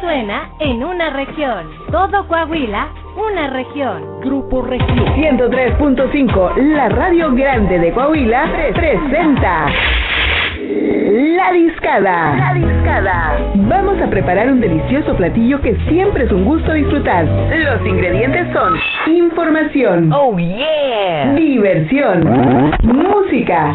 suena en una región. Todo Coahuila, una región. Grupo Región 103.5, la radio grande de Coahuila, pre- presenta. La discada. La discada. Vamos a preparar un delicioso platillo que siempre es un gusto disfrutar. Los ingredientes son información. Oh yeah. Diversión. Música.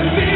Let me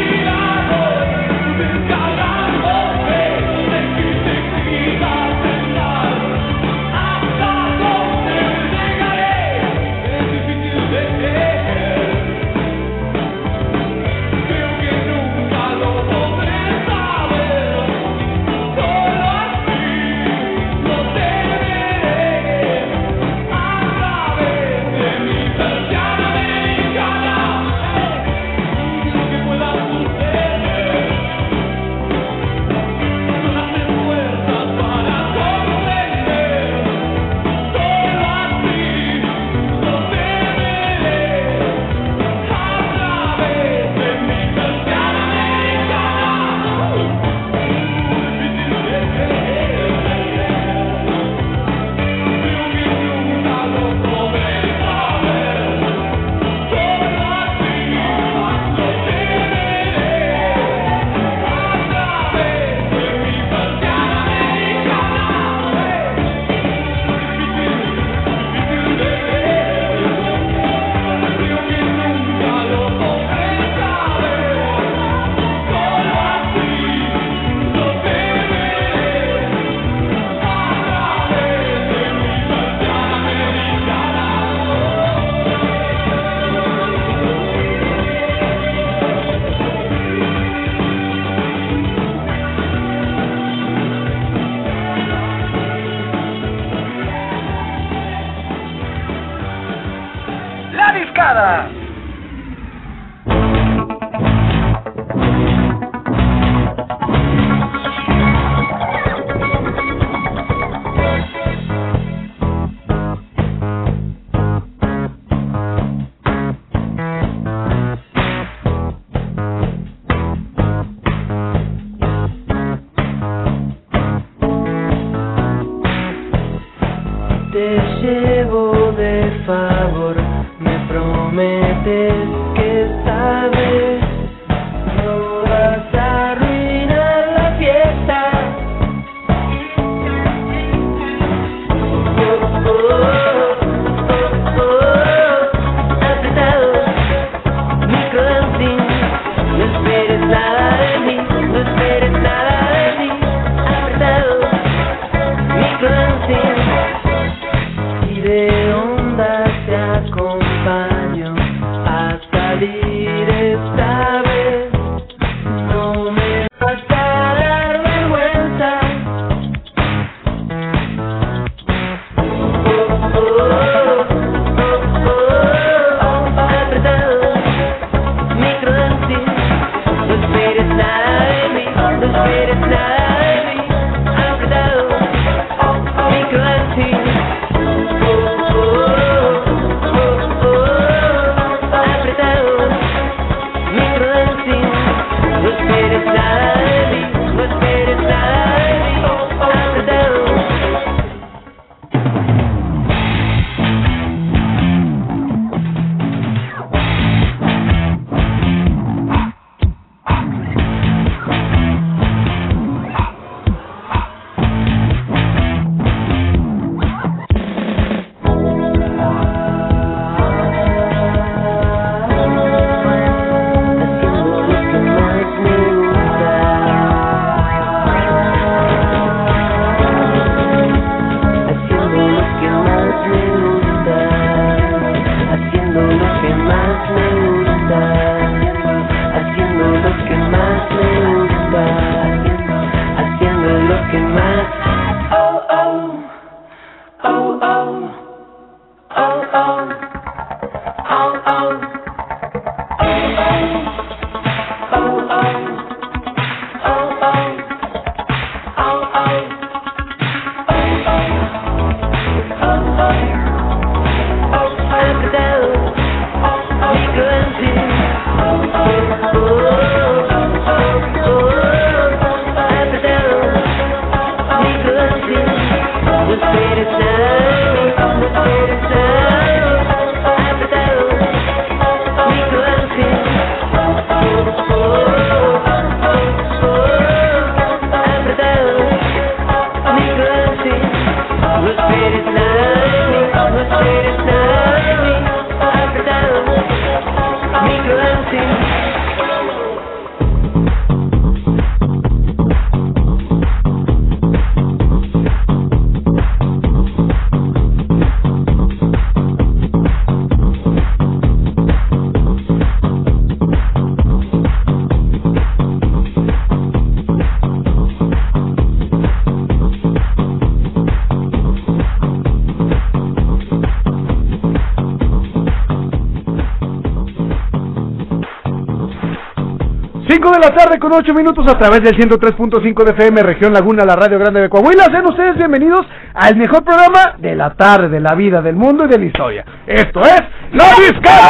de la tarde con ocho minutos a través del 103.5 de FM Región Laguna, la Radio Grande de Coahuila. Sean ustedes bienvenidos al mejor programa de la tarde, de la vida, del mundo y de la historia. Esto es La Discada.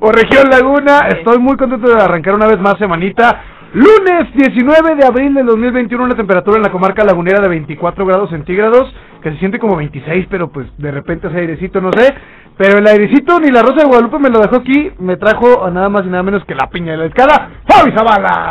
Por Región Laguna, estoy muy contento de arrancar una vez más semanita. Lunes 19 de abril del 2021, una temperatura en la comarca lagunera de 24 grados centígrados, que se siente como 26, pero pues de repente ese airecito, no sé. Pero el airecito ni la Rosa de Guadalupe me lo dejó aquí, me trajo a nada más y nada menos que la piña de la escala, Fabi Zavala.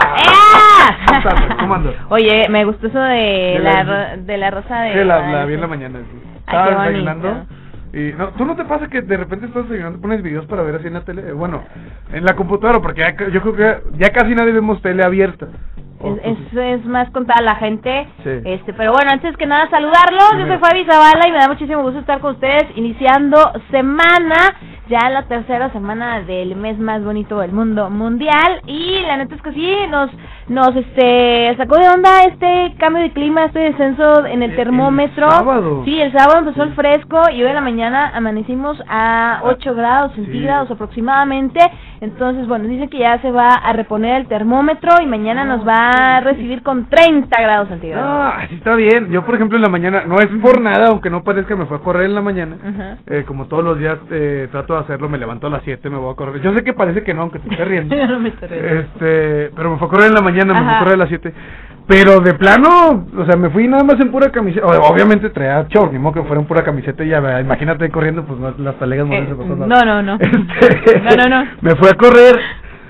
¿Cómo estás? ¿Cómo andas? Oye, me gustó eso de, De la, la- de la rosa de... Sí, la, la Guadalupe. vi en la mañana. sí. Estaba desayunando. Y no, ¿Tú no te pasa que de repente estás desayunando, pones videos para ver así en la tele? Eh, Bueno, en la computadora, porque ya yo creo que ya casi nadie vemos tele abierta. Es, es, es más contada la gente. Sí. Este, pero bueno, antes que nada saludarlos. Yo soy. Fabi Zavala y me da muchísimo gusto estar con ustedes iniciando semana. ya la tercera semana del mes más bonito del mundo mundial y la neta es que sí nos nos este sacó de onda este cambio de clima, este descenso en el El termómetro. sábado. Sí, el sábado empezó el fresco y hoy en la mañana amanecimos a 8 grados centígrados aproximadamente. Entonces, bueno, dice que ya se va a reponer el termómetro y mañana nos va a recibir con 30 grados centígrados. Ah, sí está bien. Yo, por ejemplo, en la mañana, no es por nada, aunque no parezca, me fue a correr en la mañana. Ajá. Eh, como todos los días eh, trato de hacerlo, me levanto a las 7, me voy a correr. Yo sé que parece que no, aunque te esté riendo. No me estoy riendo. Este, pero me fue a correr en la mañana, me fue a correr a las 7. Pero de plano, o sea, me fui nada más en pura camiseta. Obviamente traía short, ni modo que fuera en pura camiseta y ya, imagínate corriendo, pues las talegas Eh, no, no, no. Este, No, no, no. Me fue a correr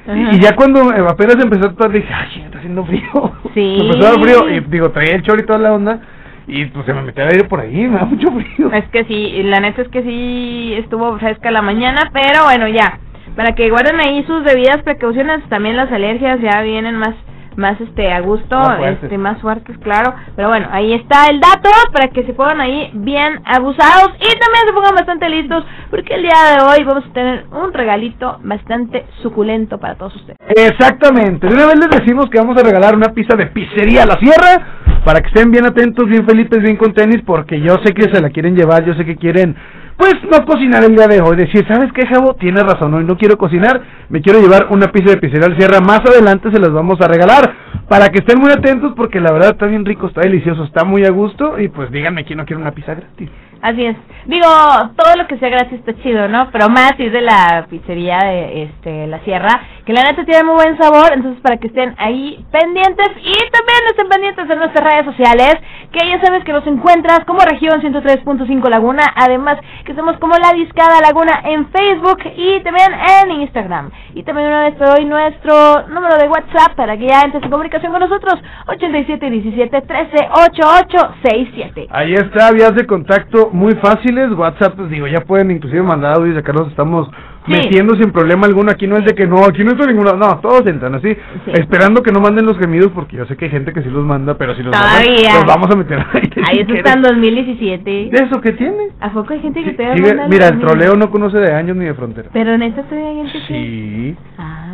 Ajá. y, ya cuando apenas empezó a actuar dije, ay, está haciendo frío. Sí. Me empezó a dar frío y digo, traía el short y toda la onda y pues se me metió el aire por ahí, me da mucho frío. Es que sí, la neta es que sí estuvo fresca la mañana, pero bueno, ya. Para que guarden ahí sus debidas precauciones, también las alergias ya vienen más más este a gusto, Más fuertes. este más fuertes, claro. Pero bueno, ahí está el dato para que se pongan ahí bien abusados y también se pongan bastante listos porque el día de hoy vamos a tener un regalito bastante suculento para todos ustedes. Exactamente. De una vez les decimos que vamos a regalar una pizza de pizzería La Sierra para que estén bien atentos, bien felices, bien con tenis, porque yo sé que se la quieren llevar, yo sé que quieren, pues, no cocinar el día de hoy. Decir, ¿sabes qué, Javo? Tienes razón, hoy no quiero cocinar, me quiero llevar una pizza de pizzería Sierra. Más adelante se las vamos a regalar para que estén muy atentos, porque la verdad está bien rico, está delicioso, está muy a gusto, y pues díganme quién no quiere una pizza gratis. Así es. Digo, todo lo que sea gratis está chido, ¿no? Pero más es de la pizzería de este La Sierra, que la neta tiene muy buen sabor, entonces para que estén ahí pendientes y también estén pendientes en nuestras redes sociales, que ya sabes que nos encuentras como región 103.5 Laguna, además que somos como La Discada Laguna en Facebook y también en Instagram. Y también una vez te doy nuestro número de WhatsApp para que ya entres en comunicación con nosotros, 8717 13 8867. Ahí está, vías de contacto muy fáciles, WhatsApp, pues digo, ya pueden inclusive mandar audios, acá nos estamos Sí. metiendo sin problema alguno, aquí no es de que no, aquí no estoy ninguna, no, todos entran así, Sí. esperando que no manden los gemidos, porque yo sé que hay gente que sí los manda, pero si los mandan, los vamos a meter ahí. Ahí eso está en 2017. ¿De eso qué tiene? ¿A poco hay gente que te mira, el troleo no conoce de años ni de frontera. Pero neta todavía hay gente que... Sí. Ah.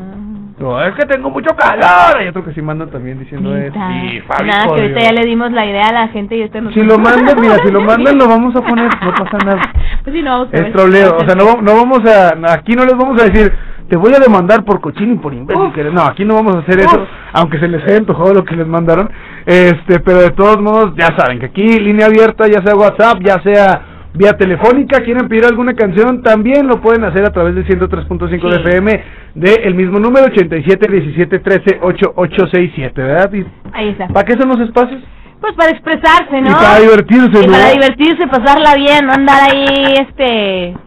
No, es que tengo mucho calor. Hay otro que sí mandan también diciendo eso. Sí, Fabi, Nada, que ahorita ya le dimos la idea a la gente y este nos... Si lo mandan, mira, si lo mandan lo vamos a poner, no pasa nada. Pues sí, no, Es troleo, o sea, no, no vamos a, aquí no les vamos a decir, te voy a demandar por cochino y por imbécil. que eres". No, aquí no vamos a hacer eso, Uf. aunque se les haya antojado lo que les mandaron. Este, pero de todos modos, ya saben que aquí línea abierta, ya sea WhatsApp, ya sea vía telefónica, quieren pedir alguna canción, también lo pueden hacer a través del 103.5 de Sí. FM, de el mismo número, 87 17 13 8867, ¿verdad? Y, Ahí está. ¿Para qué son los espacios? Pues para expresarse, ¿no? Y para divertirse, Y ¿no? para divertirse, pasarla bien, no andar ahí, este...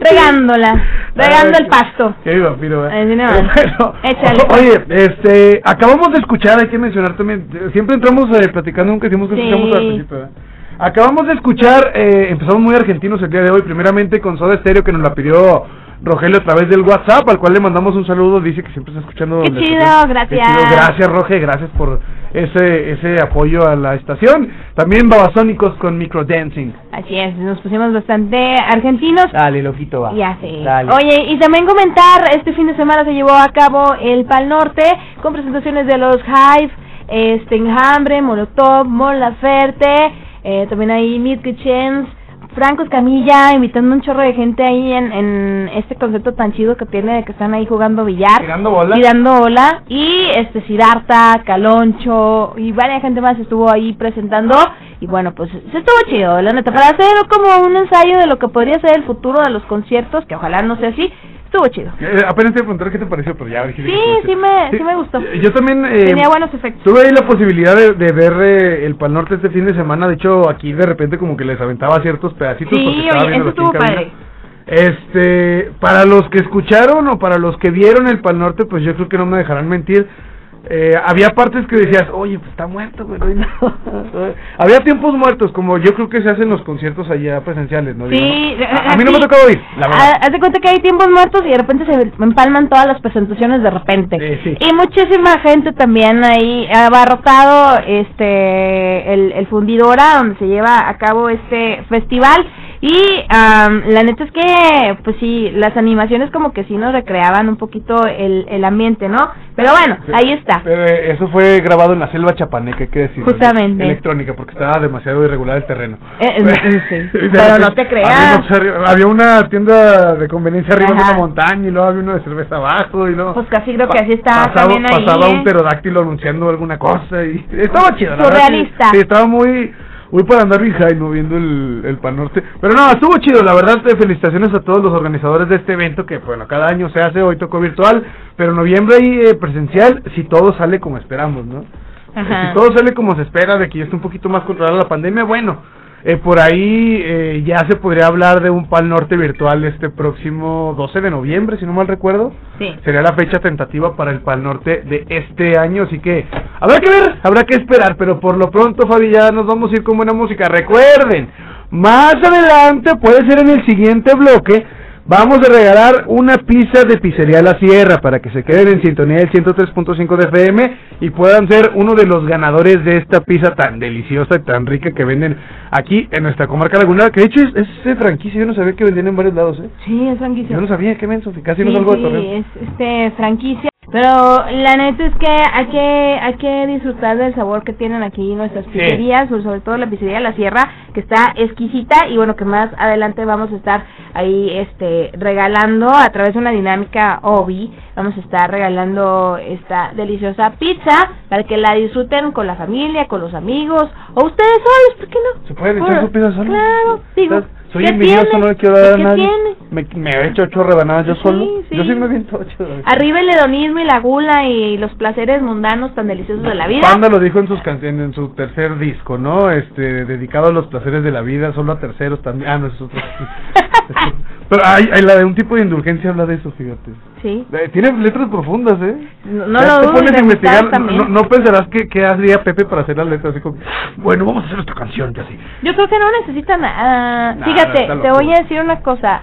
regándola, regando el pasto. Qué vampiro, ¿eh? Sí, no. Bueno, Échale. Oye, este, acabamos de escuchar, hay que mencionar también, eh, siempre entramos eh, platicando, nunca decimos que Sí. escuchamos al principio, ¿verdad? Acabamos de escuchar, eh, empezamos muy argentinos el día de hoy, primeramente con Soda Stereo que nos la pidió Rogelio a través del WhatsApp, al cual le mandamos un saludo, dice que siempre está escuchando. Qué chido, estación. Qué gracias. chido, Gracias Roge, gracias por ese ese apoyo a la estación. También Babasónicos con Microdancing. Así es, nos pusimos bastante argentinos. Dale, loquito, va. Ya sé. Dale. Oye, y también comentar, este fin de semana se llevó a cabo el Pal Norte con presentaciones de los Hive, este Enjambre, Molotov, Mon Laferte, eh, también ahí Meet Kitchens, Franco Escamilla, invitando un chorro de gente ahí en, en este concepto tan chido que tiene de que están ahí jugando billar. Tirando bola. Y dando bola. Y este Sidarta, Caloncho y varias gente más estuvo ahí presentando. Y bueno, pues se estuvo chido, la neta. Para hacer como un ensayo de lo que podría ser el futuro de los conciertos, que ojalá no sea así, estuvo chido. Eh, apenas te preguntar qué te pareció, pero ya Sí, sí me- sí me gustó. Yo también eh, Tenía buenos efectos. tuve ahí la posibilidad de, de ver eh, el Pal Norte este fin de semana. De hecho, aquí de repente como que les aventaba ciertos pedacitos. Sí, porque estaba oye, viendo eso aquí en estuvo padre. Este, para los que escucharon o para los que vieron el Pal Norte, pues yo creo que no me dejarán mentir. Eh, había partes que decías, oye, pues está muerto, güey. no hay nada". había tiempos muertos, como yo creo que se hacen los conciertos allá presenciales, ¿no? Digo, Sí, ¿no? A, a mí no me ha tocado ir, la verdad. Haz de cuenta que hay tiempos muertos y de repente se empalman todas las presentaciones de repente. Sí. Y muchísima gente también ahí ha abarrotado este el, el fundidora donde se lleva a cabo este festival Y am, la neta es que, pues sí, las animaciones como que sí nos recreaban un poquito el, el ambiente, ¿no? Pero bueno, ahí está. Eh, eso fue grabado en la selva chapaneca, hay que decir. Justamente. Electrónica, porque estaba demasiado irregular el terreno. Eh, eh, sí. De Pero no te creas. Había, una tienda de conveniencia arriba de Ajá. una montaña y luego había uno de cerveza abajo y luego... Pues casi creo que así está pasaba, también ahí. pasaba ¿eh? un pterodáctilo anunciando alguna cosa y estaba chido, la verdad. sí- Surrealista. Sí, estaba muy muy para andar bien high, no viendo el, el Pan Norte. Pero no, estuvo chido, la verdad, eh, felicitaciones a todos los organizadores de este evento que, bueno, cada año se hace, hoy tocó virtual, pero en noviembre ahí eh, presencial, si todo sale como esperamos, ¿no? Ajá. Si todo sale como se espera, de que ya esté un poquito más controlada la pandemia, bueno, eh, por ahí eh, ya se podría hablar de un Pal Norte virtual este próximo 12 de noviembre, si no mal recuerdo. Sí. Sería la fecha tentativa para el Pal Norte de este año, así que habrá que ver, habrá que esperar, pero por lo pronto, Fabi, ya nos vamos a ir con buena música. Recuerden, más adelante, puede ser en el siguiente bloque, vamos a regalar una pizza de Pizzería La Sierra para que se queden en sintonía del 103.5 de FM y puedan ser uno de los ganadores de esta pizza tan deliciosa y tan rica que venden aquí en nuestra comarca lagunera, que de hecho es, es franquicia, yo no sabía que vendían en varios lados, ¿eh? Sí, es franquicia. Yo no sabía, qué menso, casi no Sí, salgo de sí, Torreón. es este franquicia. Pero la neta es que hay que hay que disfrutar del sabor que tienen aquí nuestras pizzerías, sobre sobre todo la pizzería La Sierra, que está exquisita y bueno, que más adelante vamos a estar ahí este regalando a través de una dinámica OBI, vamos a estar regalando esta deliciosa pizza para que la disfruten con la familia, con los amigos o ustedes solos, ¿por qué no? ¿Se puede echar su pizza solo? Claro, digo. Soy ¿qué envidioso, tiene? no le quiero dar a ¿Qué nadie. Me, me he hecho ocho rebanadas yo Sí, solo. sí. Yo sí me viento ocho. Arriba el hedonismo y la gula y los placeres mundanos tan deliciosos de la vida. Panda lo dijo en sus canciones, en su tercer disco, ¿no? Este, dedicado a los placeres de la vida, solo a terceros también. Ah, no, es otro. Pero hay, hay la de un tipo de indulgencia habla de eso, fíjate. Sí. Tiene letras profundas, ¿eh? No, lo pones a investigar, no, no pensarás que, que haría Pepe para hacer las letras, así como, bueno, vamos a hacer esta canción, ya así. Yo creo que no necesita nada. Nada, Fíjate, te voy a decir una cosa.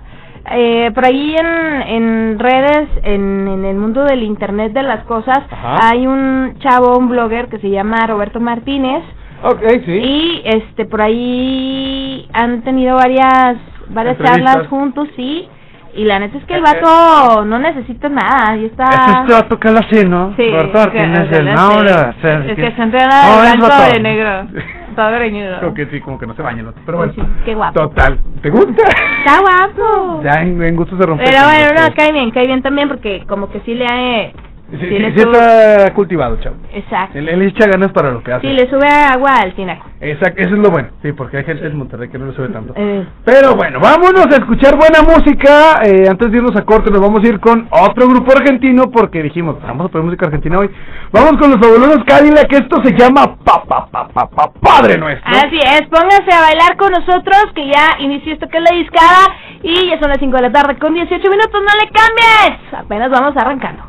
Eh, por ahí en, en redes, en, en el mundo del internet de las cosas, Ajá. hay un chavo, un blogger que se llama Roberto Martínez Ok, sí. y este por ahí han tenido varias varias Entrevistas. charlas juntos, sí. Y la neta es que el Eh, vato no necesita nada, y está... Ese este vato que hace, ¿no? Sí, Roberto que- Martínez, el no, es que- que se entrena No, de es blanco vato. de negro, todo greñudo. Creo que sí, como que no se baña el otro, pero bueno. Sí, qué guapo. Total. ¿Te gusta? Está guapo. Ya en, en gusto se rompe. Pero bueno, no, cae bien, cae bien también porque como que sí le ha... Sí, sí sí, está cultivado, chavo. Exacto. Él, él echa ganas para lo que hace. Sí, le sube agua al tinaco. Exacto, eso es lo bueno. Sí, porque hay gente en Monterrey que no le sube tanto. Eh, Pero bueno, vámonos a escuchar buena música. Eh, antes de irnos a corte, nos vamos a ir con otro grupo argentino porque dijimos, vamos a poner música argentina hoy. Vamos con los fabulosos Cadillac, que esto se llama pa, pa, pa, pa, pa, Padre Nuestro. Así es, pónganse a bailar con nosotros que ya inició esto que es la discada y ya son las 5 de la tarde con 18 minutos, no le cambies. Apenas vamos arrancando.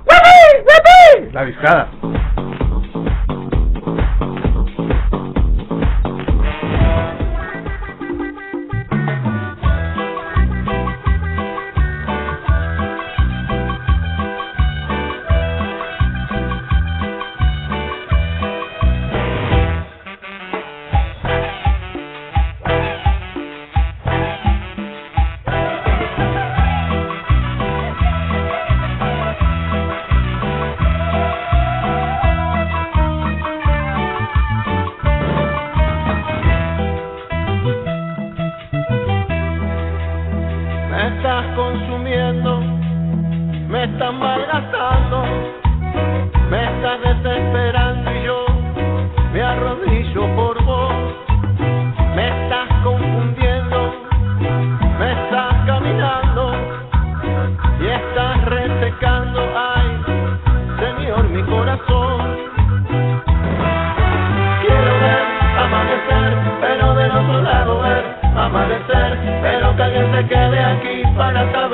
La discada. Me estás malgastando, me estás desesperando y yo me arrodillo por vos. Me estás confundiendo, me estás caminando y estás resecando, ay, Señor, mi corazón. Quiero ver amanecer, pero del otro lado ver amanecer, pero que alguien se quede aquí para saber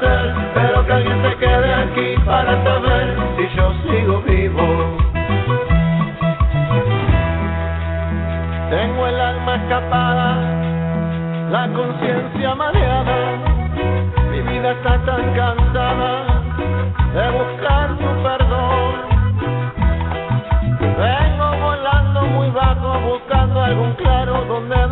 pero que alguien se quede aquí para saber si yo sigo vivo. Tengo el alma escapada, la conciencia mareada, mi vida está tan cansada de buscar tu perdón. Vengo volando muy bajo buscando algún claro donde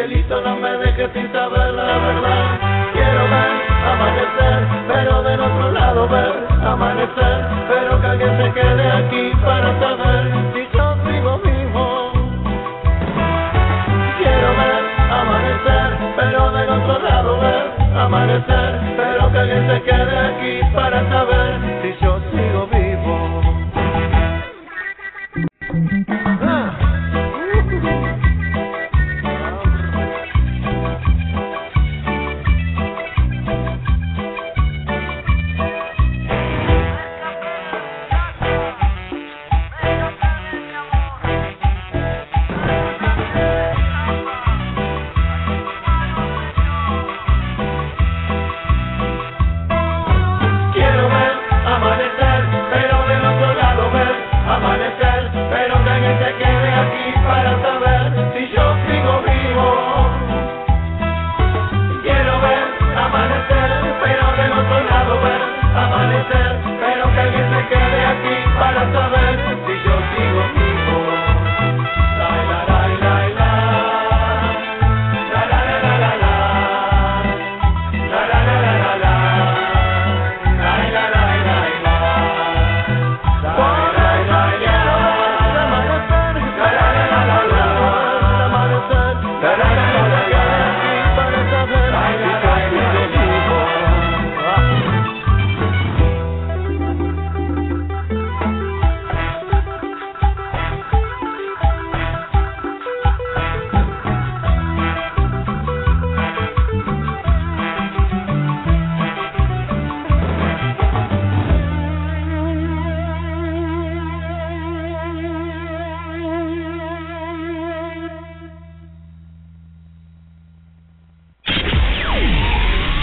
cielito, no me dejes sin saber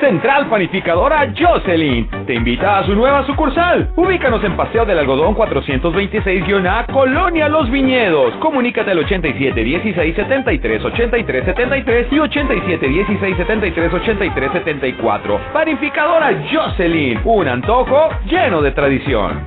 Central Panificadora Jocelyn te invita a su nueva sucursal. Ubícanos en Paseo del Algodón 426-A, Colonia Los Viñedos. Comunícate al 87 16 73 83 73 y 87 16 73 83 74. Panificadora Jocelyn, un antojo lleno de tradición.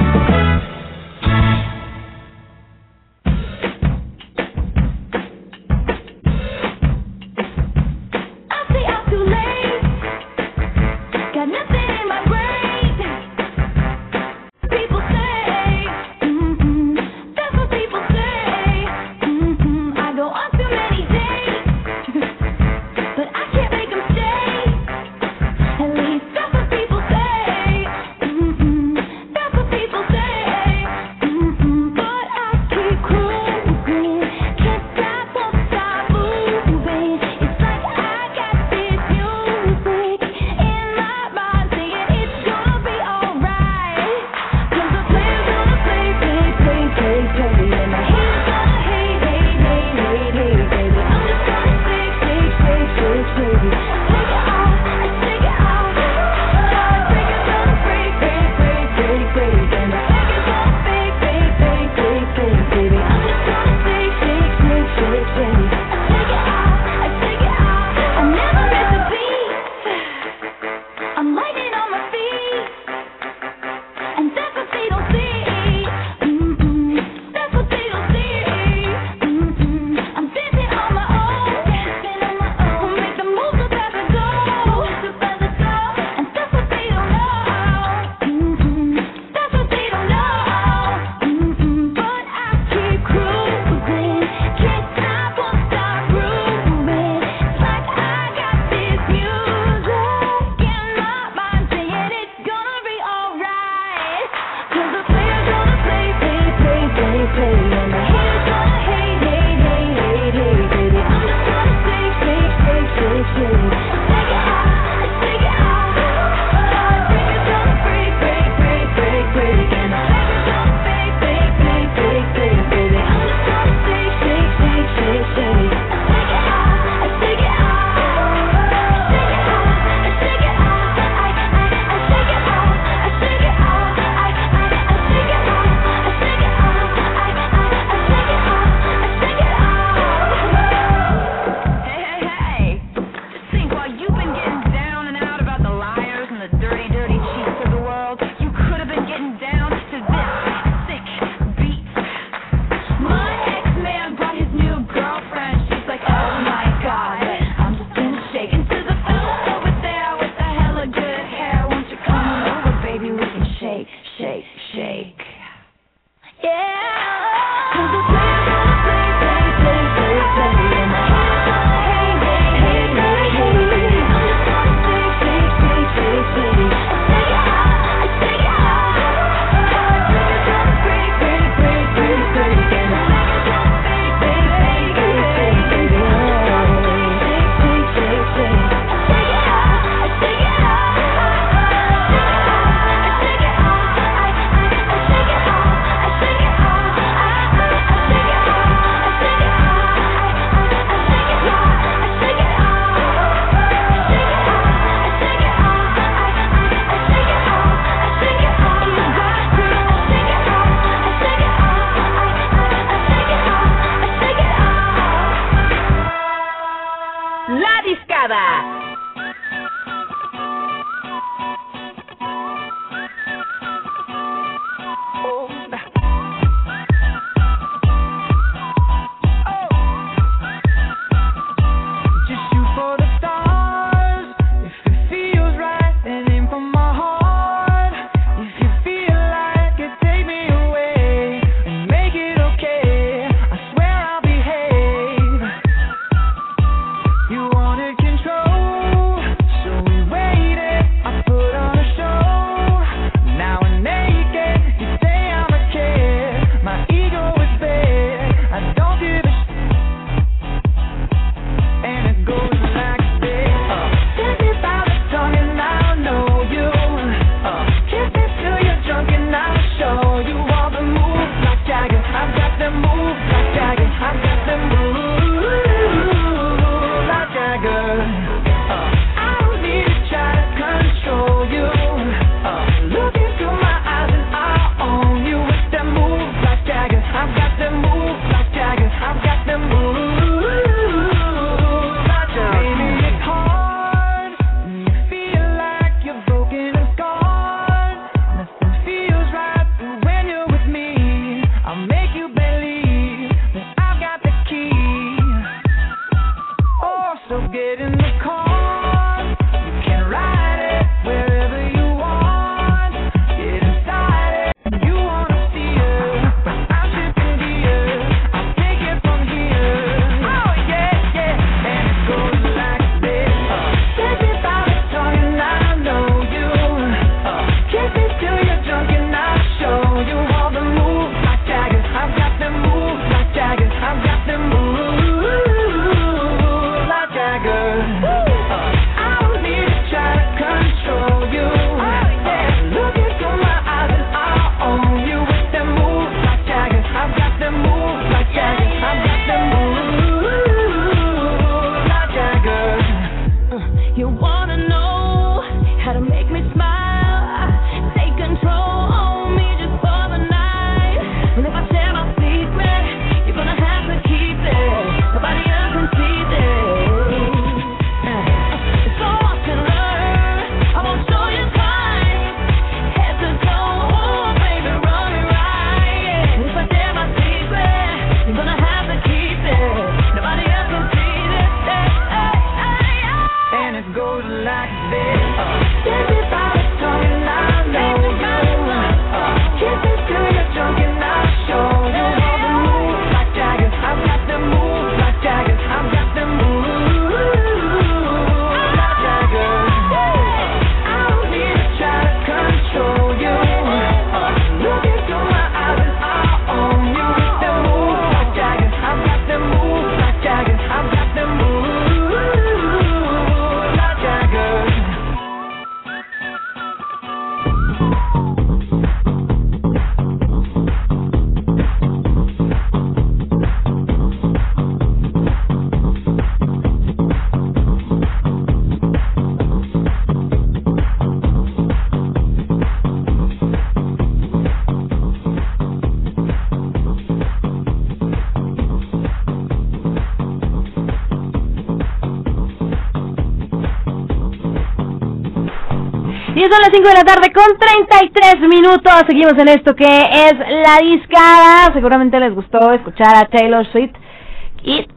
Son las 5 de la tarde con 33 minutos. Seguimos en esto que es la discada. Seguramente les gustó escuchar a Taylor Swift.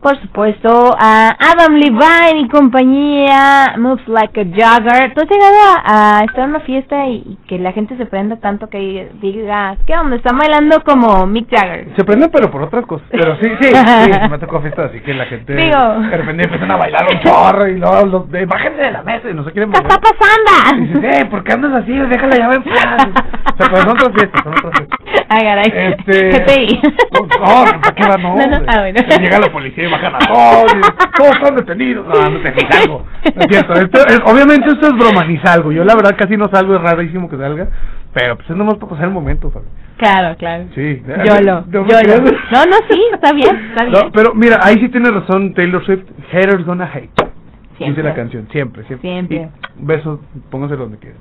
Por supuesto a Adam Levine y compañía, Moves Like a Jogger. ¿Tú has llegado a, a estar en una fiesta y, y que la gente se prenda tanto que diga, ¿qué onda? Están bailando como Mick Jagger. Se prenden, pero por otras cosas. Pero sí, sí, sí, me tocó fiesta, así que la gente Digo. de repente empiezan a bailar un chorro y luego los de bájense de la mesa y no se quieren ¿Qué mover. está pasando? Y dices, eh, ¿por qué andas así? Déjala ya en paz. O sea, pero son otras fiestas, son otras fiestas. Ay, caray. Este-. No, ¿para qué va? No, No, no, hombre. ah, bueno. Llega la policía y bajan a todos. todos están detenidos. No, no te algo. Es cierto. Esto es- obviamente esto es broma, ni salgo. Yo la verdad casi no salgo, es rarísimo que salga. Pero pues es nomás para pasar el momento, Fabi. Claro, claro. Sí. Yolo, No me yolo. creas. No, no, sí, está bien, está bien. No, pero mira, ahí sí tiene razón Taylor Swift. Haters gonna hate. Siempre. Dice la canción, siempre, siempre. Siempre. Y besos, póngaselo donde quieran.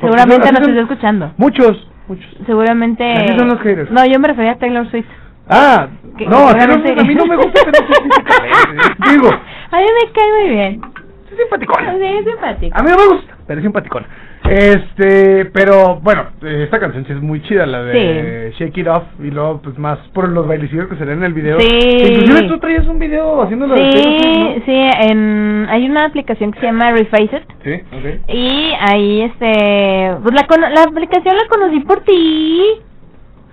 Seguramente nos está escuchando. Muchos, muchos. Seguramente. Así son los haters. No, yo me refería a Taylor Swift. Ah, Que- no, que a mí no me gusta Swift físicamente. Digo, A mí me cae muy bien. es simpaticona. Sí, es simpático. A mí no me gusta, pero es simpaticona. Este, pero bueno, esta canción sí es muy chida, la de Shake It Off, y luego pues más por los bailecillos que se ven en el video. Sí. Inclusive tú traías un video haciéndolo de Sí, Swift, sí, en, hay una aplicación que se llama Reface It. ¿no? Sí, ok. Y ahí, este. Pues la, la aplicación la conocí por ti.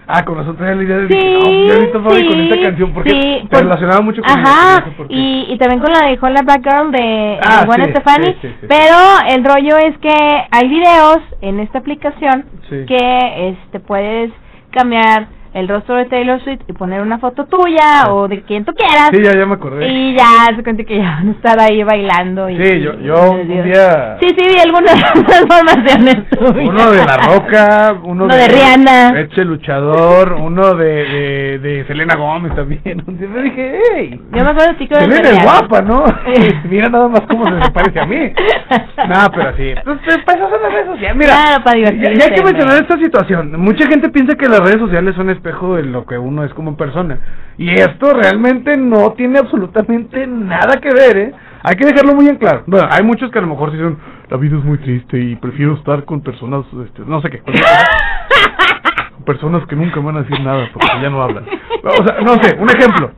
Ah, con nosotros el video de Sí, dije, no, yo he visto Fabi con esta canción porque sí, te relacionaba mucho con Ajá, y, y también con la de Hola Black Girl de, Ah, Stefani. Pero el rollo es que hay videos en esta aplicación que este puedes cambiar el rostro de Taylor Swift y poner una foto tuya o de quien tú quieras. Sí, ya, ya me acordé. Y ya se cuenta que ya van a estar ahí bailando. Y, Sí, yo, yo y- un día... Sí, sí, vi algunas transformaciones tuyas. Uno de La Roca, uno, Uno de Rihanna. Eche Luchador, uno de, de, de Selena Gómez también. Un día me dije, hey, Yo me acuerdo que Selena es guapa, ¿no? Mira nada más cómo se parece a mí. No, pero sí. Pues, pues esas son las redes sociales. Mira, Claro, para ya, ya hay que mencionar esta situación. Mucha gente piensa que las redes sociales son espejo de lo que uno es como persona. Y esto realmente no tiene absolutamente nada que ver, ¿eh? Hay que dejarlo muy en claro. Bueno, hay muchos que a lo mejor dicen, la vida es muy triste y prefiero estar con personas, este, no sé qué. cualquier cosa". Con personas que nunca van a decir nada porque ya no hablan. O sea, no sé, un ejemplo.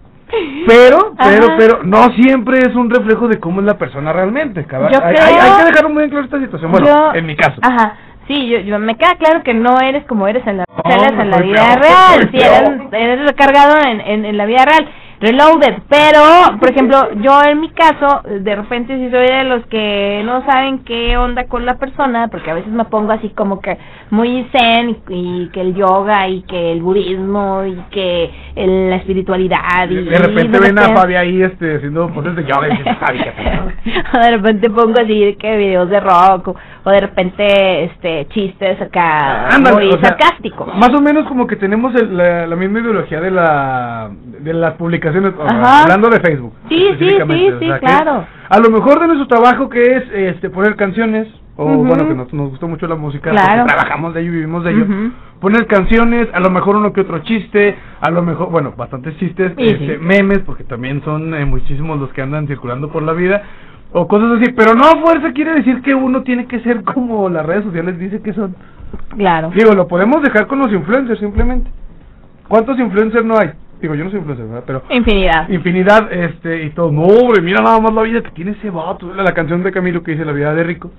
Pero, pero, Ajá. pero, no siempre es un reflejo de cómo es la persona realmente. Yo hay, creo- hay- hay que dejar muy en claro esta situación. Bueno, Yo- en mi caso. Ajá. Sí, yo, yo me queda claro que no eres como eres en la, No, sales no en la vida real, sí, eres, eres recargado en, en, en la vida real, reloaded, pero, por ejemplo, yo en mi caso, de repente sí soy de los que no saben qué onda con la persona, porque a veces me pongo así como que muy zen y, y que el yoga y que el budismo y que el- la espiritualidad y De repente ven a Fabi ahí este, haciendo poses de yoga y dices, Fabi, ¿qué pedo?" de repente pongo así que videos de rock o, o de repente este chistes acá Ándale, muy o sea, sarcásticos. Más o menos como que tenemos el- la, la misma ideología de la de las publicaciones, Ajá. hablando de Facebook. Sí, sí, sí, o sí, sea, claro. A lo mejor de nuestro trabajo que es este poner canciones, o bueno, que nos, nos gusta mucho la música, Claro. trabajamos de ello y vivimos de ello. Poner canciones, a lo mejor uno que otro chiste, a lo mejor, bueno, bastantes chistes, Sí, este, sí. memes, porque también son eh, muchísimos los que andan circulando por la vida. O cosas así, pero no a fuerza quiere decir que uno tiene que ser como las redes sociales dicen que son. Claro. Digo, lo podemos dejar con los influencers simplemente. ¿Cuántos influencers no hay? Digo, yo no soy influencer, ¿verdad? Pero Infinidad. infinidad, este, y todo. No, hombre, mira nada más la vida que tiene ese vato. La, la canción de Camilo que dice La vida de rico.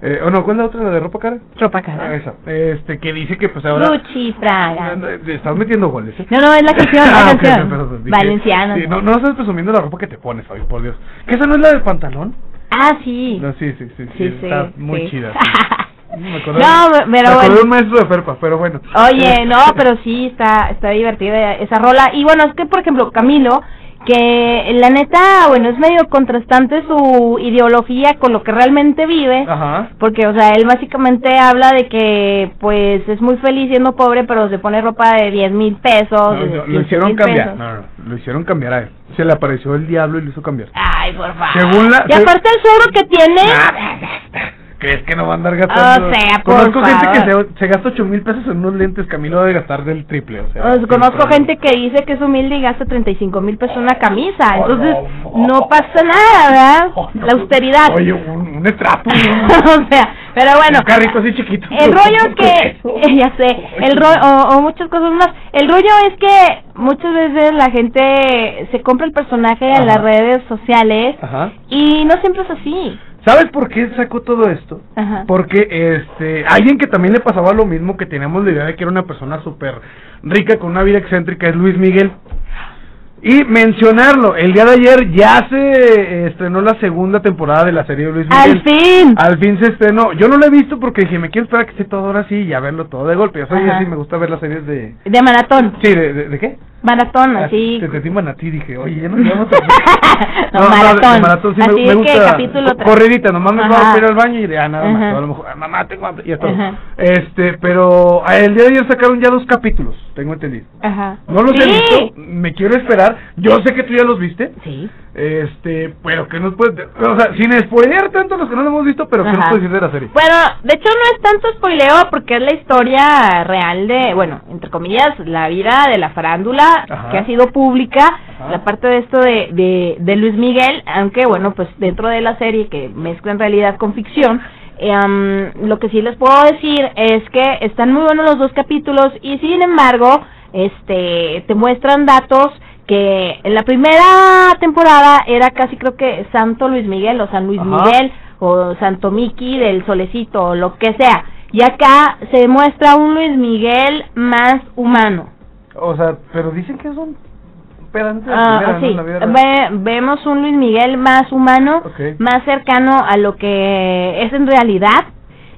Eh, o no, ¿cuál es la otra? ¿La de ropa cara? Ropa Ah, cara. esa. Este, que dice que pues ahora... Gucci, Fraga. Estás metiendo goles, ¿eh? No, no, es la canción, la Ah, canción. perdón. Sí, no, no estás presumiendo la ropa que te pones, Fabi, por Dios. ¿Que esa no es la del pantalón? Ah, sí. No, sí, sí, sí, sí, Sí, sí, está muy chida. Me acordé, No, me pero acordé bueno. un maestro de Ferpa, pero bueno. Oye, no, pero sí está está divertida esa rola. Y bueno, es que, por ejemplo, Camilo, que la neta, bueno, es medio contrastante su ideología con lo que realmente vive. Ajá. Porque, o sea, él básicamente habla de que, pues, es muy feliz siendo pobre, pero se pone ropa de 10 mil pesos. No, de no, lo 15 hicieron cambiar. No, no, lo hicieron cambiar a él. Se le apareció el diablo y lo hizo cambiar. Ay, por favor. Según la- Y aparte el suegro que tiene... ¿Crees que no va a andar gastando? O sea, por Conozco gente que favor. se, se gasta 8 mil pesos en unos lentes, Camilo debe gastar del triple. O sea, sin conozco gente que dice que es humilde y gasta 35 mil pesos en una camisa. Oh, Entonces, no, no, pasa nada, ¿verdad? Oh, no. La austeridad. Oye, un, un estrapo. o sea, pero bueno. Un carrito así chiquito. El rollo es que, ya sé, el rollo, o, o muchas cosas más. El rollo es que muchas veces la gente se compra el personaje en las redes sociales Ajá. y no siempre es así. ¿Sabes por qué sacó todo esto? Ajá. Porque este alguien que también le pasaba lo mismo, que teníamos la idea de que era una persona súper rica con una vida excéntrica, es Luis Miguel. Y mencionarlo, el día de ayer ya se eh, estrenó la segunda temporada de la serie de Luis Miguel. ¡Al fin! Al fin se estrenó. Yo no lo he visto porque dije, me quiero esperar a que esté todo ahora sí y ya verlo todo de golpe. Yo soy Ajá. así, me gusta ver las series de... De maratón. Sí, ¿de, de, de qué? Maratón, Ah, así. Te entendí manatí, dije, oye, ya nos llevamos a... No, maratón. de maratón sí me, Así me es que gusta. capítulo co- tras- corridita, nomás me voy a ir al baño y ya nada más. Ajá. A lo mejor, "Ah, mamá, tengo hambre, y ya todo. Ajá. Este, pero ah, el día de ayer sacaron ya dos capítulos, tengo entendido. Ajá. No los he visto, me quiero esperar. Yo sé que tú ya los viste. Sí. Este, pero que nos puedes, o sea, sin spoilear tanto los que no lo hemos visto, pero que nos Ajá. puedes decir de la serie. Bueno, de hecho no es tanto spoileo porque es la historia real de, bueno, entre comillas, la vida de la farándula Ajá. que ha sido pública, la parte de esto de, de, de Luis Miguel, aunque bueno, pues dentro de la serie que mezclan realidad con ficción, em, lo que sí les puedo decir es que están muy buenos los dos capítulos y sin embargo, este, te muestran datos que en la primera temporada era casi creo que Santo Luis Miguel o San Luis Ajá. Miguel o Santo Miki del Solecito o lo que sea. Y acá se muestra un Luis Miguel más humano. O sea, pero dicen que es un pedante de Ah, sí, la. Ve- vemos un Luis Miguel más humano, más cercano a lo que es en realidad.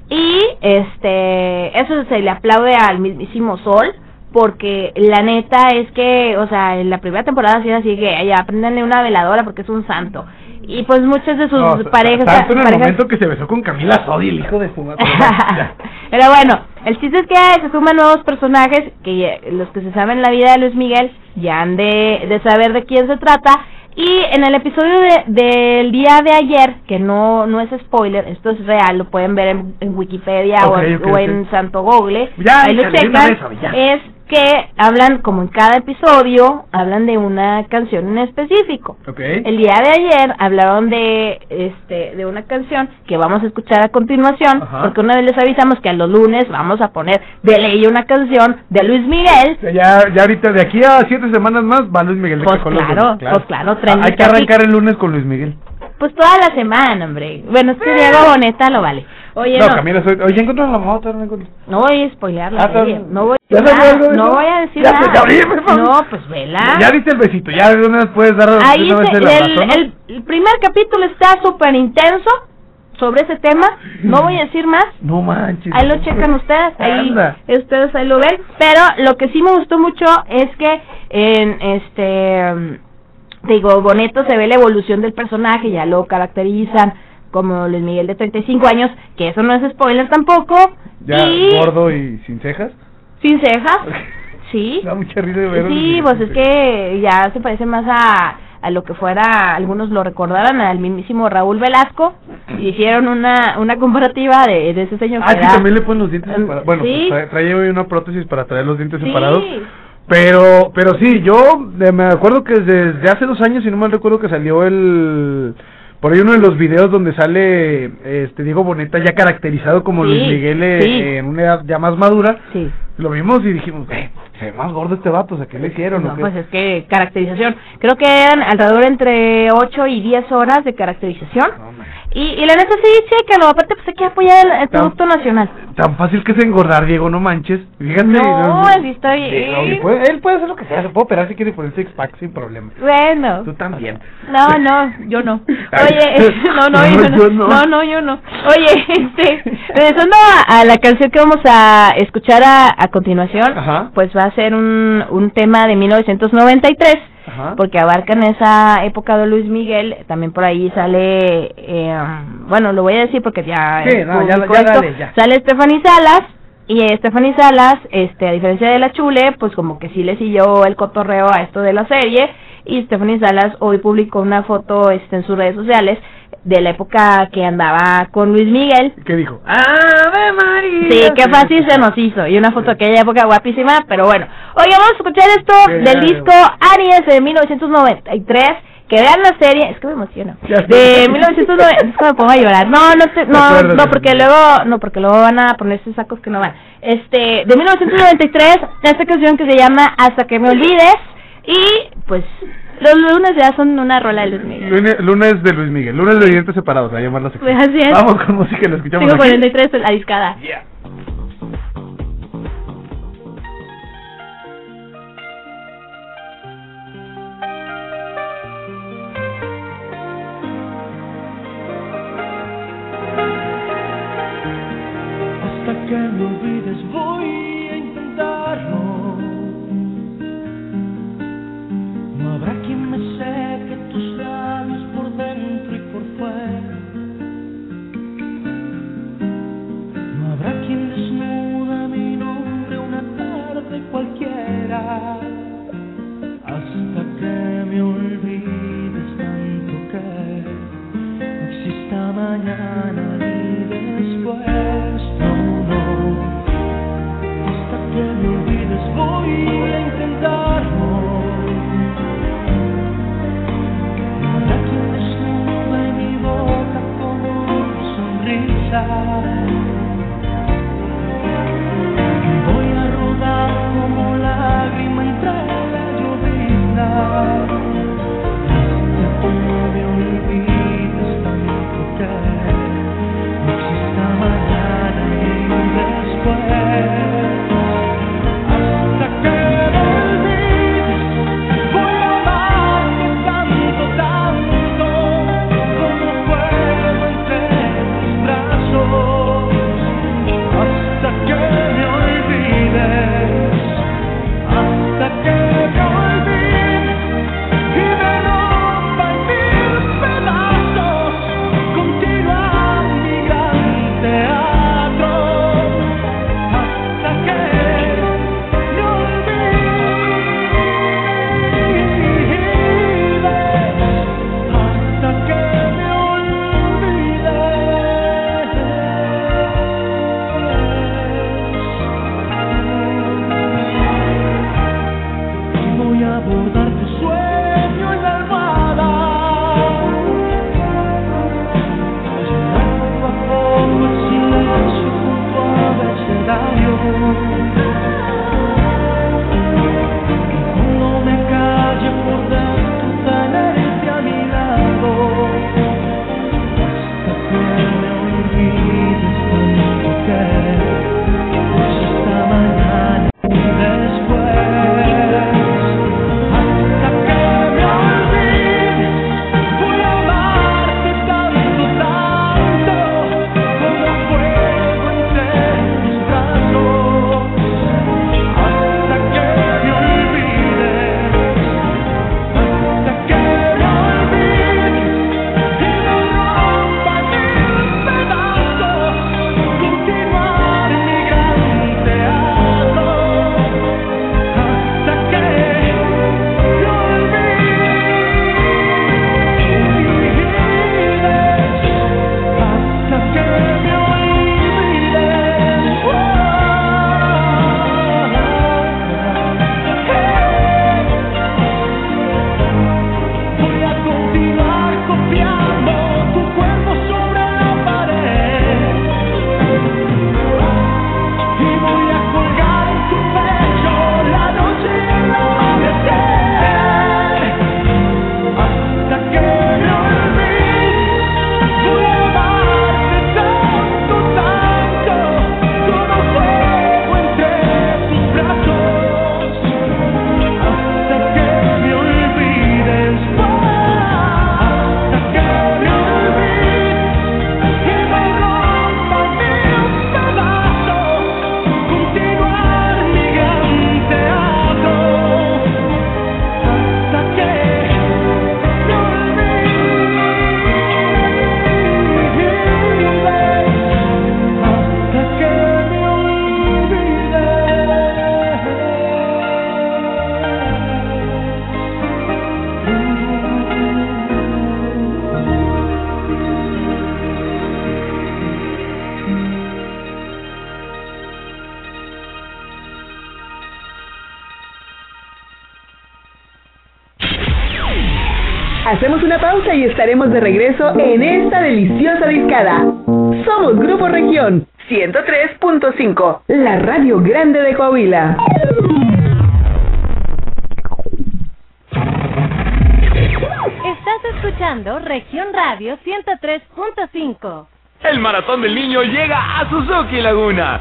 Y este eso se le aplaude al mismísimo Sol. Porque la neta es que, o sea, en la primera temporada sí era así que, ay, aprendanle una veladora porque es un santo. Y pues muchas de sus No, parejas... tanto en el parejas- momento que se besó con Camila Sodi, el hijo de su. Ya. Pero bueno, el chiste es que se suman nuevos personajes que ya- los que se saben la vida de Luis Miguel ya han de, de saber de quién se trata. Y en el episodio de- del día de ayer, que no no es spoiler, esto es real, lo pueden ver en, en Wikipedia o, Ok, en- ok, o en Santo Google, Ya, ahí lo checan, ya. es que hablan, como en cada episodio, hablan de una canción en específico. El día de ayer hablaron de este de una canción que vamos a escuchar a continuación, Ajá. porque una vez les avisamos que a los lunes vamos a poner de ley una canción de Luis Miguel. Ya, ya ahorita, de aquí a siete semanas más, va Luis Miguel de Pues los claro, pues claro, Ah, Hay que arrancar el lunes con Luis Miguel. Pues toda la semana, hombre. Bueno, es que Diego Boneta lo vale. Oye, no, no, Camila, soy... Oye, encontré la moto, no encontré. no voy a spoilear la Ah, serie. No voy, ¿Ya salió nada, no voy a decir nada. no, pues vela. Ya diste el besito, ya vez puedes dar Ahí se- el ¿no? el- el primer capítulo está súper intenso sobre ese tema. No voy a decir más. No manches. Ahí lo checan ustedes, ahí Anda. ustedes ahí lo ven. Pero lo que sí me gustó mucho es que en este mm, digo, Boneto se ve la evolución del personaje, ya lo caracterizan como Luis Miguel de 35 años, que eso no es spoiler tampoco. Ya y gordo y sin cejas. sin cejas. Sí. Da mucha risa de ver Sí, pues es que ya se parece más a, a lo que fuera, algunos lo recordaran, al mismísimo Raúl Velasco. Y hicieron una, una comparativa de, de ese señor Ah, que sí, también le ponen los dientes Em, separados. Bueno, sí. pues, trae, hoy una prótesis para traer los dientes Sí. separados. Pero, pero sí, yo me acuerdo que desde hace dos años, si no mal recuerdo, que salió el... Por ahí uno de los videos donde sale este Diego Boneta ya caracterizado como Sí, Luis Miguel eh, sí. en una edad ya más madura. Sí. Lo vimos y dijimos, eh, se ve más gordo este vato, o sea, ¿qué le hicieron? No, pues es que caracterización. Creo que eran alrededor entre 8 y 10 horas de caracterización. Y, y la neta sí, chécalo. Aparte, pues hay que apoyar el, el producto nacional. Tan fácil que es engordar, Diego, no manches. Fíjate. No, así estoy. Diego, puede- él puede hacer lo que sea, se puede operar si quiere poner six pack sin problema. Bueno. Tú también. No, no, yo no. Oye, no, no, No, yo no. yo no. No, no, yo no. Oye, este, regresando a, a la canción que vamos a escuchar a, a continuación, Ajá. pues va a ser un, un tema de 1993. Ajá. porque abarcan esa época de Luis Miguel, también por ahí sale, eh, bueno, lo voy a decir porque ya Sí, es no, ya- público ya esto. dale, ya. sale Stephanie Salas, y Stephanie Salas, este, a diferencia de la Chule, pues como que sí le siguió el cotorreo a esto de la serie, y Stephanie Salas hoy publicó una foto este, en sus redes sociales de la época que andaba con Luis Miguel, ¿Qué dijo? ¡Ave María! Sí, qué fácil se nos hizo. Y una foto de aquella época guapísima, pero bueno. Oiga, vamos a escuchar esto Qué del disco Aries de 1993. Que vean la serie, es que me emociono. De 1990, es que me pongo a llorar. No, no, te- no, no, porque luego, no, porque luego van a ponerse sacos que no van. Este, de 1993, esta canción que se llama Hasta que me olvides. Y pues, los lunes ya son una rola de Luis Miguel. Lunes, lunes de Luis Miguel, lunes de dientes separados, a llamarla así. Pues así es. Vamos con música y la escuchamos aquí. 543, la discada. Hasta que me pausa y estaremos de regreso en esta deliciosa discada. Somos Grupo Región 103.5, la radio grande de Coahuila. Estás escuchando Región Radio 103.5. El maratón del niño llega a Suzuki Laguna.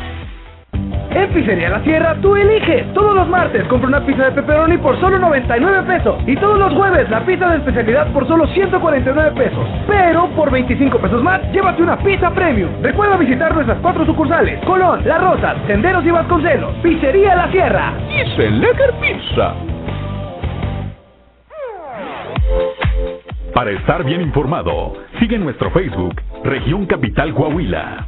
En Pizzería La Sierra tú eliges. Todos los martes compra una pizza de pepperoni por solo 99 pesos. Y todos los jueves la pizza de especialidad por solo 149 pesos. Pero por 25 pesos más, llévate una pizza premium. Recuerda visitar nuestras cuatro sucursales. Colón, Las Rosas, Senderos y Vasconcelos. Pizzería La Sierra. Dice Lecker Pizza. Para estar bien informado, sigue nuestro Facebook, Región Capital Coahuila.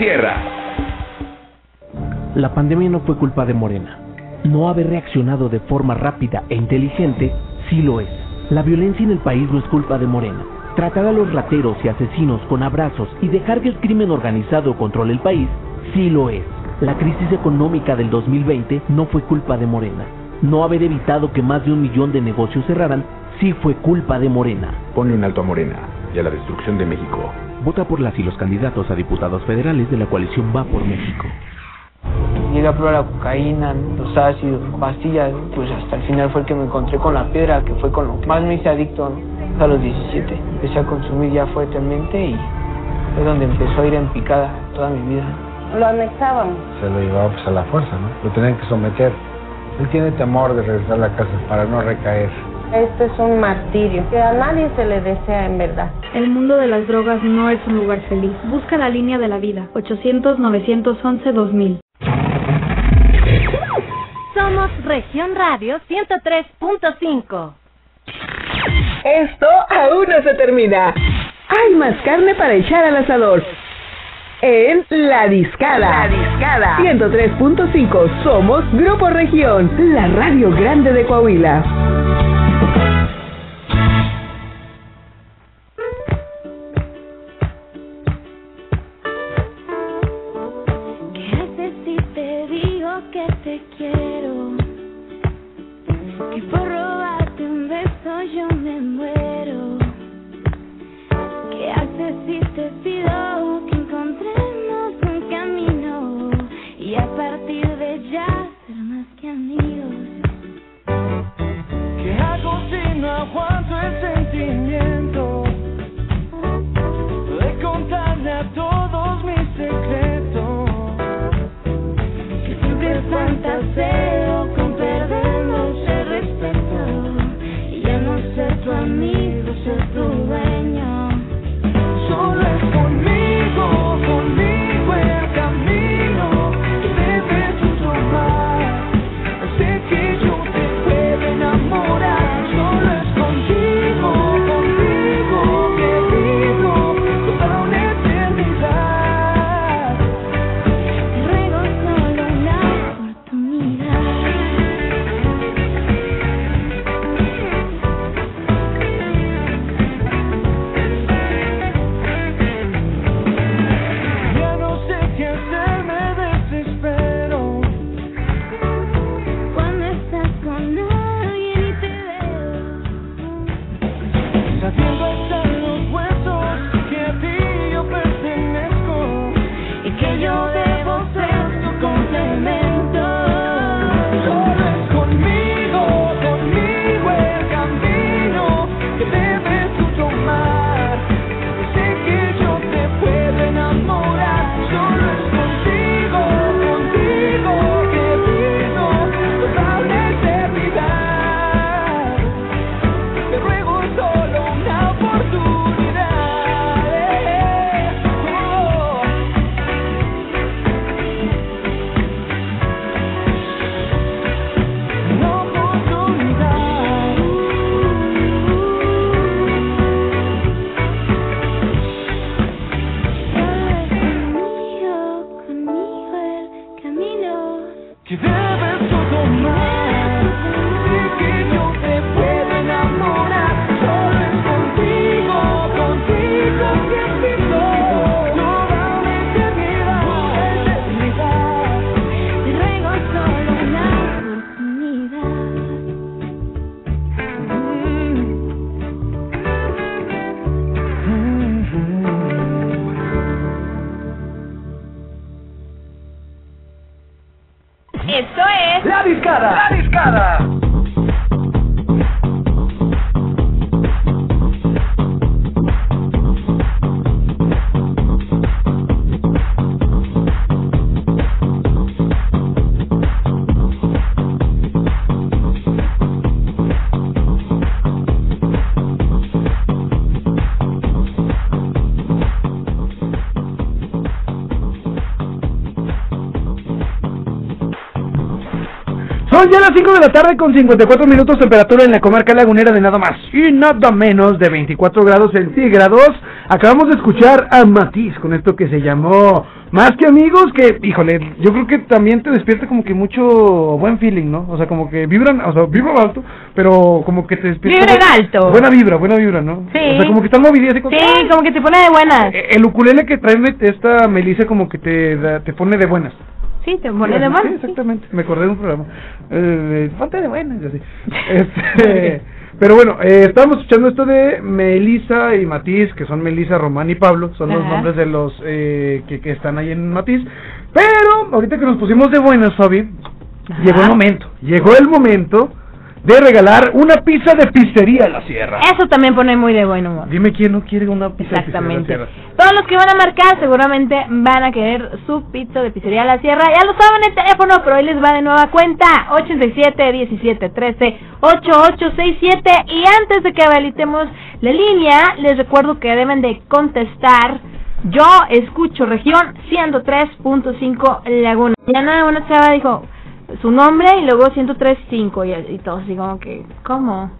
La pandemia no fue culpa de Morena. No haber reaccionado de forma rápida e inteligente sí lo es. La violencia en el país no es culpa de Morena. Tratar a los rateros y asesinos con abrazos y dejar que el crimen organizado controle el país sí lo es. La crisis económica del 2020 no fue culpa de Morena. No haber evitado que más de un millón de negocios cerraran sí fue culpa de Morena. Ponle un alto a Morena y a la destrucción de México. Vota por las y los candidatos a diputados federales de la coalición Va por México. Llegué a probar la cocaína, los ácidos, pastillas, pues hasta el final fue el que me encontré con la piedra, que fue con lo que más me hice adicto ¿no? a los 17. Empecé a consumir ya fuertemente y es donde empezó a ir en picada toda mi vida. Lo anexaban. Se lo llevaba pues a la fuerza, ¿no? Lo tenían que someter. Él tiene temor de regresar a la casa para no recaer. Esto es un martirio que a nadie se le desea en verdad. El mundo de las drogas no es un lugar feliz. Busca la línea de la vida. 800-911-2000. Somos Región Radio 103.5. Esto aún no se termina. Hay más carne para echar al asador. En La Discada. La Discada. 103.5 Somos Grupo Región, la radio grande de Coahuila. Ya las 5 de la tarde con 54 minutos temperatura en la comarca lagunera de nada más y nada menos de 24 grados centígrados. Acabamos de escuchar a Matiz con esto que se llamó Más que amigos, que, híjole, yo creo que también te despierta como que mucho buen feeling, ¿no? O sea, como que vibran, o sea, vibra alto, pero como que te despierta. Vibra buen- alto. Buena vibra, buena vibra, ¿no? Sí. O sea, como que están movidas así como Sí, como que te pone de buenas. "Ah". El ukulele que trae esta Melissa como que te, te pone de buenas. Sí, te pone de Sí, buenas. exactamente. Me acordé de un programa. Eh, de- ponte de buenas, y así. Este, pero bueno, eh, estábamos escuchando esto de Melissa y Matiz, que son Melissa, Román y Pablo, son los Ajá. nombres de los eh, que, que están ahí en Matiz. Pero ahorita que nos pusimos de buenas, Fabi, llegó el momento, llegó el momento de regalar una pizza de pizzería a la sierra. Eso también pone muy de buen humor. Dime quién no quiere una pizza Exactamente. de pizzería a la sierra. Todos los que van a marcar seguramente van a querer su pizza de pizzería La Sierra. Ya lo saben el teléfono, pero hoy les va de nueva cuenta. 87 17 13 8867. Y antes de que habilitemos la línea, les recuerdo que deben de contestar. Yo escucho región 103.5 Laguna. Mañana una chava dijo su nombre y luego 103.5 y, y todos así como que, ¿cómo?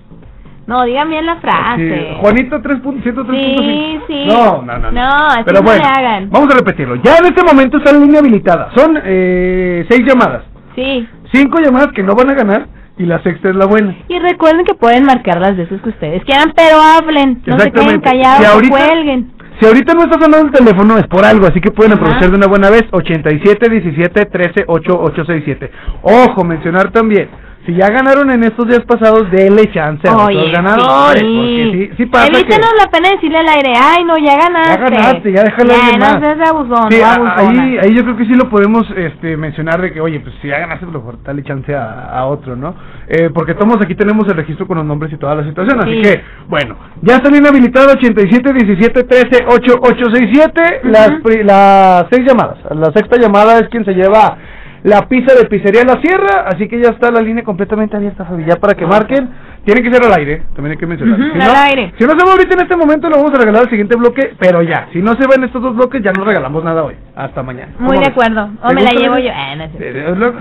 No, digan bien la frase. Sí, Juanito 3.103.5. Sí, sí. No, no, no. No, así Pero no bueno, le hagan. vamos a repetirlo. Ya en este momento está la línea habilitada. Son eh, seis llamadas. Sí. Cinco llamadas que no van a ganar y la sexta es la buena. Y recuerden que pueden marcar las veces que ustedes quieran, pero hablen. No se queden callados, Si no cuelguen. Si ahorita no está sonando el teléfono es por algo, así que pueden aprovechar de una buena vez 87 17 13 8 867. Ojo, mencionar también, si ya ganaron en estos días pasados, denle chance a Oye, los ganadores, sí. porque sí, sí pasa que Evítenos la pena de decirle al aire, ay, no, ya ganaste. ya ganaste, ya déjale a alguien no seas abusón, Sí, no ahí, ahí yo creo que sí lo podemos este, mencionar de que, oye, pues si ya ganaste, pues mejor dale chance a, a otro, ¿no? Eh, porque todos aquí tenemos el registro con los nombres y toda la situación, así Sí. que, bueno, ya están inhabilitados 87 17 13 8 867 las, pri- las seis llamadas. La sexta llamada es quien se lleva la pizza de pizzería La Sierra, así que ya está la línea completamente abierta, Fabi, ya para que marquen. Tiene que ser al aire, también hay que mencionar. Ujú, si, al no, aire. si no se va ahorita en este momento, lo vamos a regalar al siguiente bloque, pero ya, si no se va en estos dos bloques, ya no regalamos nada hoy. Hasta mañana. Muy ¿Cómo de acuerdo. O ¿Te me la llevo yo. Eh, no sé. Eh, lo-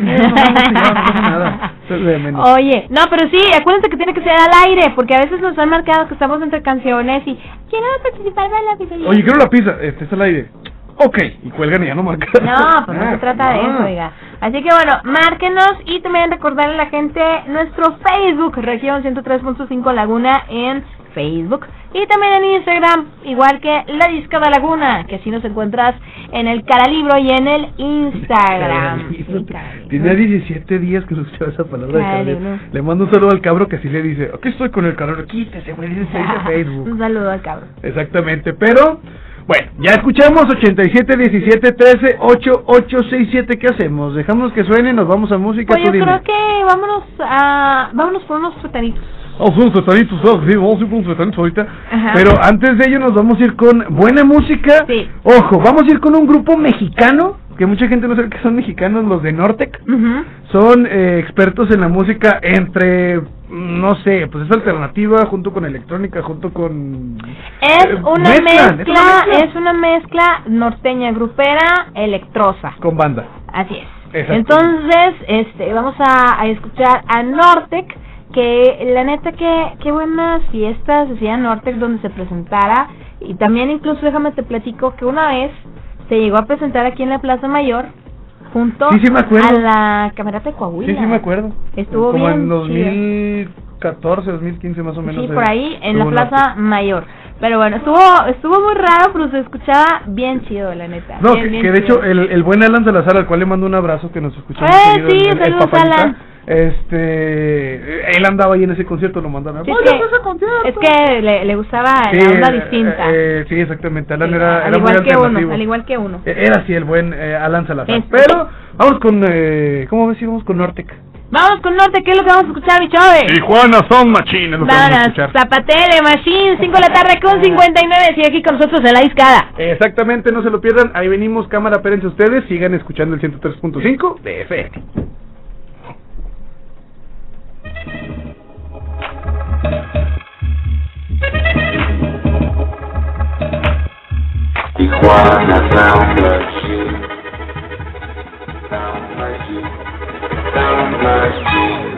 nada. Oye, no, pero sí, acuérdense que tiene que ser al aire, porque a veces nos han marcado que estamos entre canciones y quiero participar de la pizzería. Oye, quiero la pizza, este es al aire. Ok, y cuelgan y ya no marcan. No, pues no Ah, se trata de eso, oiga. Así que bueno, márquenos y también recordarle a la gente nuestro Facebook, región 103.5 Laguna en Facebook. Y también en Instagram, igual que La Discada Laguna, que así nos encuentras en el Caralibro y en el Instagram. Caralibro. Tenía 17 días que no escuchaba esa palabra de no. Le mando un saludo al cabro que así le dice, aquí estoy con el calor, quítese, güey, dice de Facebook. Un saludo al cabrón. Exactamente, pero bueno, ya escuchamos 87 17 13 8 8 6 7, ¿qué hacemos? Dejamos que suene, nos vamos a música, Pues yo dime. creo que vámonos a vámonos por unos fetanitos. Vamos a unos fetanitos, sí, vamos a ir por unos fetanitos ahorita. Ajá. Pero antes de ello nos vamos a ir con buena música. Ojo, vamos a ir con un grupo mexicano, que mucha gente no sabe que son mexicanos, los de Nortec. Son eh, expertos en la música entre, no sé, pues es alternativa junto con electrónica, junto con... Es Eh, una mezclan, mezcla, es una mezcla. es una mezcla norteña grupera electrosa. Con banda. Así es. Entonces, este, vamos a, a escuchar a Nortec, que la neta que qué buenas fiestas hacía Nortec donde se presentara y también incluso déjame te platico que una vez se llegó a presentar aquí en la Plaza Mayor junto Sí, sí me acuerdo. a la Camerata de Coahuila. Sí, sí me acuerdo. Estuvo Como bien en chido. 2014, 2015 más o menos. Sí, eh, por ahí, en la Plaza Mayor. Pero bueno, estuvo estuvo muy raro, pero se escuchaba bien chido, la neta. No, Bien, que, bien que de chido. hecho el, el buen Alan Salazar, al cual le mando un abrazo, que nos escucha muy Eh, sí, saludos, Alan. Este, él andaba ahí en ese concierto, lo mandaron. Sí, es, que, es que le, le gustaba Sí, la onda eh, distinta. eh, sí, exactamente. Alan era, al era muy igual que uno, al igual que uno. Eh, Era así el buen eh, Alan Salazar. Este. Pero vamos con, eh, ¿cómo ves si vamos con Nortec? Vamos con Norte, ¿qué es lo que vamos a escuchar, mi chove? Tijuana son machines, lo vamos a escuchar. Zapatele, Machine, 5 de la tarde con 59, sigue aquí con nosotros en la discada. Exactamente, no se lo pierdan. Ahí venimos, cámara, espérense ustedes. Sigan escuchando el 103.5 de FM. one I found but you. Found but. Found.